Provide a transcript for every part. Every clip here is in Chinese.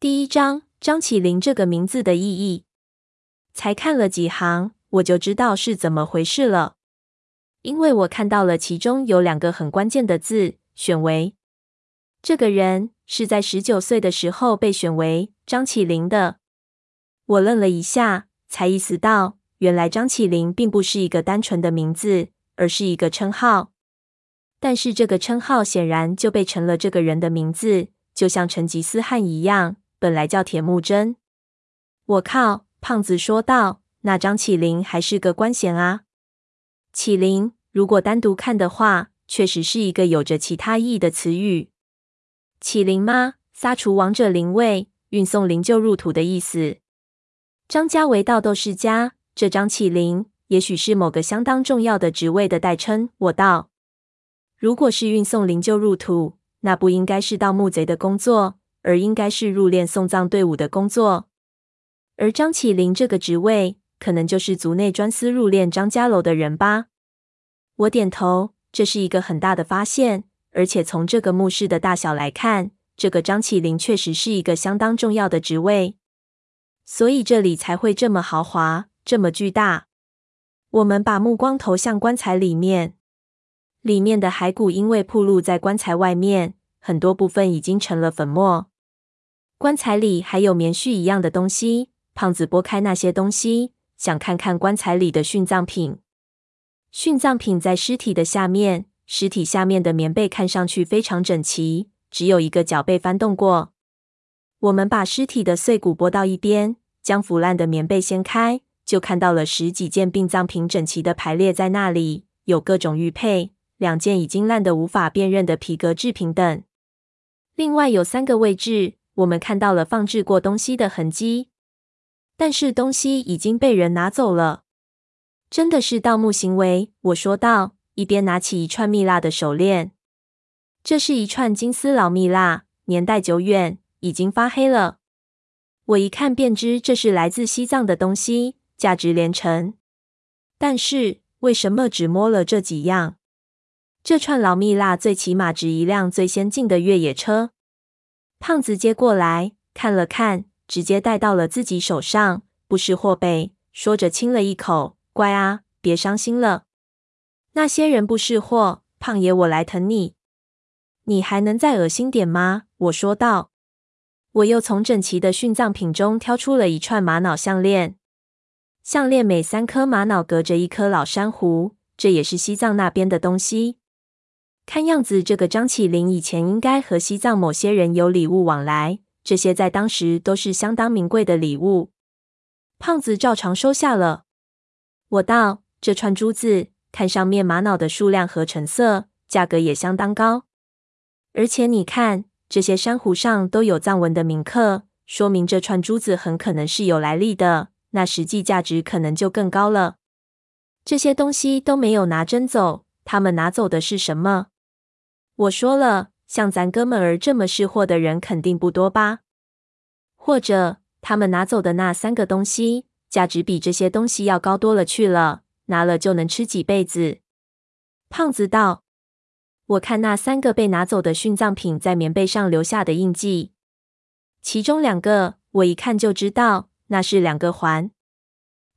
第一章，张起灵这个名字的意义。才看了几行，我就知道是怎么回事了，因为我看到了其中有两个很关键的字：选为。这个人是在十九岁的时候被选为张起灵的。我愣了一下，才意识到，原来张起灵并不是一个单纯的名字，而是一个称号。但是这个称号显然就被成了这个人的名字，就像成吉思汗一样，本来叫铁木真。我靠！胖子说道：“那张起灵还是个官衔啊。起灵，如果单独看的话，确实是一个有着其他意义的词语。起灵吗？撒除亡者灵位，运送灵柩入土的意思。张家为道斗世家，这张起灵也许是某个相当重要的职位的代称。我道，如果是运送灵柩入土，那不应该是盗墓贼的工作，而应该是入殓送葬队伍的工作。”而张起灵这个职位，可能就是族内专司入殓张家楼的人吧？我点头，这是一个很大的发现，而且从这个墓室的大小来看，这个张起灵确实是一个相当重要的职位，所以这里才会这么豪华，这么巨大。我们把目光投向棺材里面，里面的骸骨因为暴露在棺材外面，很多部分已经成了粉末。棺材里还有棉絮一样的东西。胖子拨开那些东西，想看看棺材里的殉葬品。殉葬品在尸体的下面，尸体下面的棉被看上去非常整齐，只有一个角被翻动过。我们把尸体的碎骨拨到一边，将腐烂的棉被掀开，就看到了十几件殡葬品整齐的排列在那里，有各种玉佩，两件已经烂得无法辨认的皮革制品等。另外有三个位置，我们看到了放置过东西的痕迹。但是东西已经被人拿走了，真的是盗墓行为。我说道，一边拿起一串蜜蜡的手链。这是一串金丝老蜜蜡，年代久远，已经发黑了。我一看便知这是来自西藏的东西，价值连城。但是为什么只摸了这几样？这串老蜜蜡最起码值一辆最先进的越野车。胖子接过来看了看。直接带到了自己手上，不是货呗。说着亲了一口，乖啊，别伤心了。那些人不是货，胖爷我来疼你。你还能再恶心点吗？我说道。我又从整齐的殉葬品中挑出了一串玛瑙项链，项链每三颗玛瑙隔着一颗老珊瑚，这也是西藏那边的东西。看样子，这个张起灵以前应该和西藏某些人有礼物往来。这些在当时都是相当名贵的礼物，胖子照常收下了。我道：“这串珠子，看上面玛瑙的数量和成色，价格也相当高。而且你看，这些珊瑚上都有藏文的铭刻，说明这串珠子很可能是有来历的。那实际价值可能就更高了。这些东西都没有拿真走，他们拿走的是什么？”我说了。像咱哥们儿这么识货的人肯定不多吧？或者他们拿走的那三个东西价值比这些东西要高多了去了，拿了就能吃几辈子。胖子道：“我看那三个被拿走的殉葬品在棉被上留下的印记，其中两个我一看就知道，那是两个环，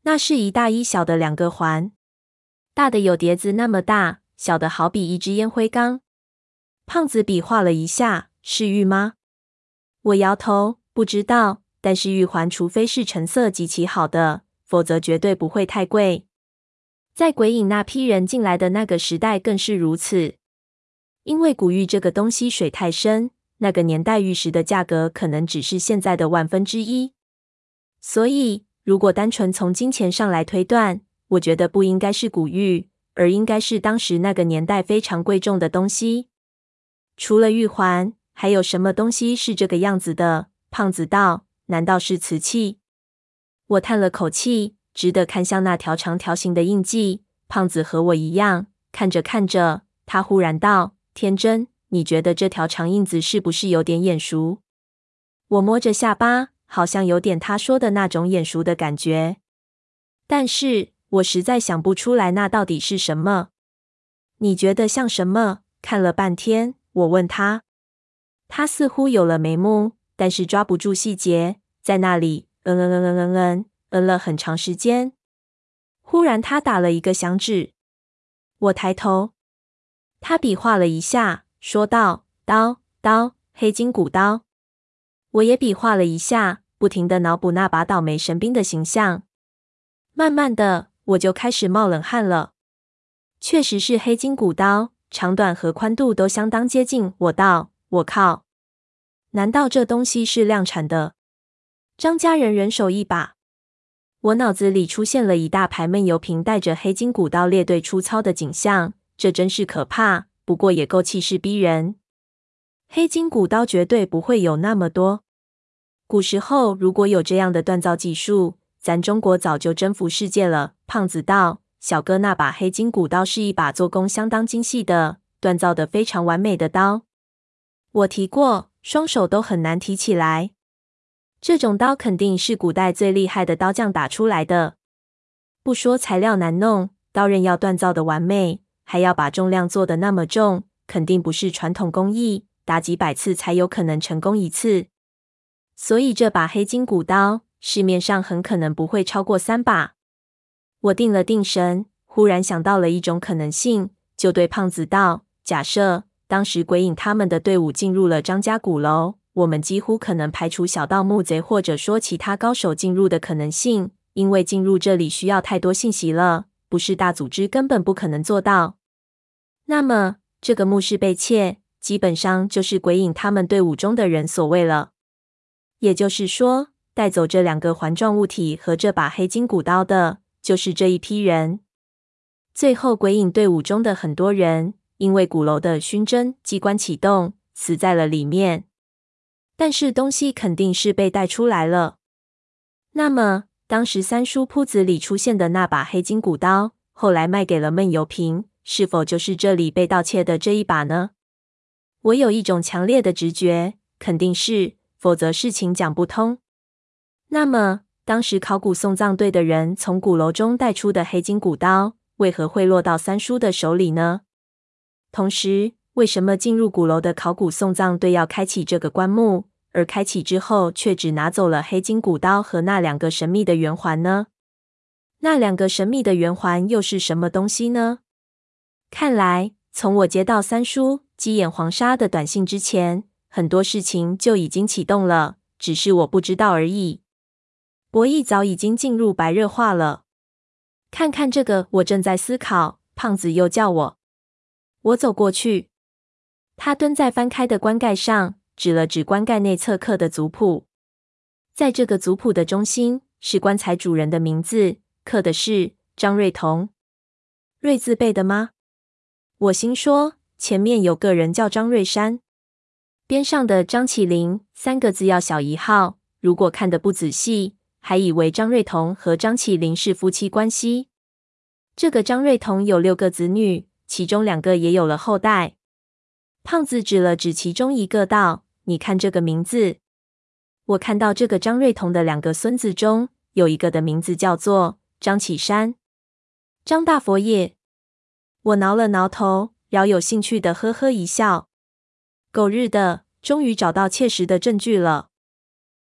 那是一大一小的两个环，大的有碟子那么大，小的好比一只烟灰缸。”胖子比划了一下，是玉吗？我摇头，不知道。但是玉环，除非是成色极其好的，否则绝对不会太贵。在鬼影那批人进来的那个时代，更是如此。因为古玉这个东西水太深，那个年代玉石的价格可能只是现在的万分之一。所以，如果单纯从金钱上来推断，我觉得不应该是古玉，而应该是当时那个年代非常贵重的东西。除了玉环，还有什么东西是这个样子的？胖子道：“难道是瓷器？”我叹了口气，只得看向那条长条形的印记。胖子和我一样，看着看着，他忽然道：“天真，你觉得这条长印子是不是有点眼熟？”我摸着下巴，好像有点他说的那种眼熟的感觉，但是我实在想不出来那到底是什么。你觉得像什么？看了半天。我问他，他似乎有了眉目，但是抓不住细节，在那里嗯嗯嗯嗯嗯嗯嗯了很长时间。忽然，他打了一个响指，我抬头，他比划了一下，说道：“刀，刀，黑金骨刀。”我也比划了一下，不停的脑补那把倒霉神兵的形象。慢慢的，我就开始冒冷汗了。确实是黑金骨刀，长短和宽度都相当接近。我道：“我靠，难道这东西是量产的？”张家人人手一把。我脑子里出现了一大排闷油瓶带着黑金古刀列队出操的景象，这真是可怕，不过也够气势逼人。黑金古刀绝对不会有那么多。古时候如果有这样的锻造技术，咱中国早就征服世界了。胖子道：“小哥，那把黑金古刀是一把做工相当精细的、锻造的非常完美的刀。我提过，双手都很难提起来。”这种刀肯定是古代最厉害的刀匠打出来的。不说材料难弄，刀刃要锻造的完美，还要把重量做得那么重，肯定不是传统工艺，打几百次才有可能成功一次。所以这把黑金古刀，市面上很可能不会超过三把。我定了定神，忽然想到了一种可能性，就对胖子道：“假设当时鬼影他们的队伍进入了张家鼓楼。”我们几乎可能排除小盗、墓贼或者说其他高手进入的可能性，因为进入这里需要太多信息了，不是大组织根本不可能做到。那么，这个墓室被窃，基本上就是鬼影他们队伍中的人所为了。也就是说，带走这两个环状物体和这把黑金古刀的，就是这一批人。最后，鬼影队伍中的很多人因为鼓楼的熏蒸机关启动，死在了里面。但是东西肯定是被带出来了。那么，当时三叔铺子里出现的那把黑金古刀，后来卖给了闷油瓶，是否就是这里被盗窃的这一把呢？我有一种强烈的直觉，肯定是，否则事情讲不通。那么，当时考古送葬队的人从鼓楼中带出的黑金古刀，为何会落到三叔的手里呢？同时，为什么进入鼓楼的考古送葬队要开启这个棺木？而开启之后，却只拿走了黑金古刀和那两个神秘的圆环呢？那两个神秘的圆环又是什么东西呢？看来，从我接到三叔鸡眼黄沙的短信之前，很多事情就已经启动了，只是我不知道而已。博弈早已经进入白热化了。看看这个，我正在思考。胖子又叫我，我走过去，他蹲在翻开的棺盖上。指了指棺盖内侧刻的族谱，在这个族谱的中心是棺材主人的名字，刻的是张瑞彤。瑞字辈的吗？我心说，前面有个人叫张瑞山，边上的张起灵三个字要小一号。如果看得不仔细，还以为张瑞彤和张起灵是夫妻关系。这个张瑞彤有六个子女，其中两个也有了后代。胖子指了指其中一个，道：“你看这个名字。”我看到这个张瑞彤的两个孙子中，有一个的名字叫做张启山。张大佛爷，我挠了挠头，饶有兴趣的呵呵一笑。狗日的，终于找到切实的证据了。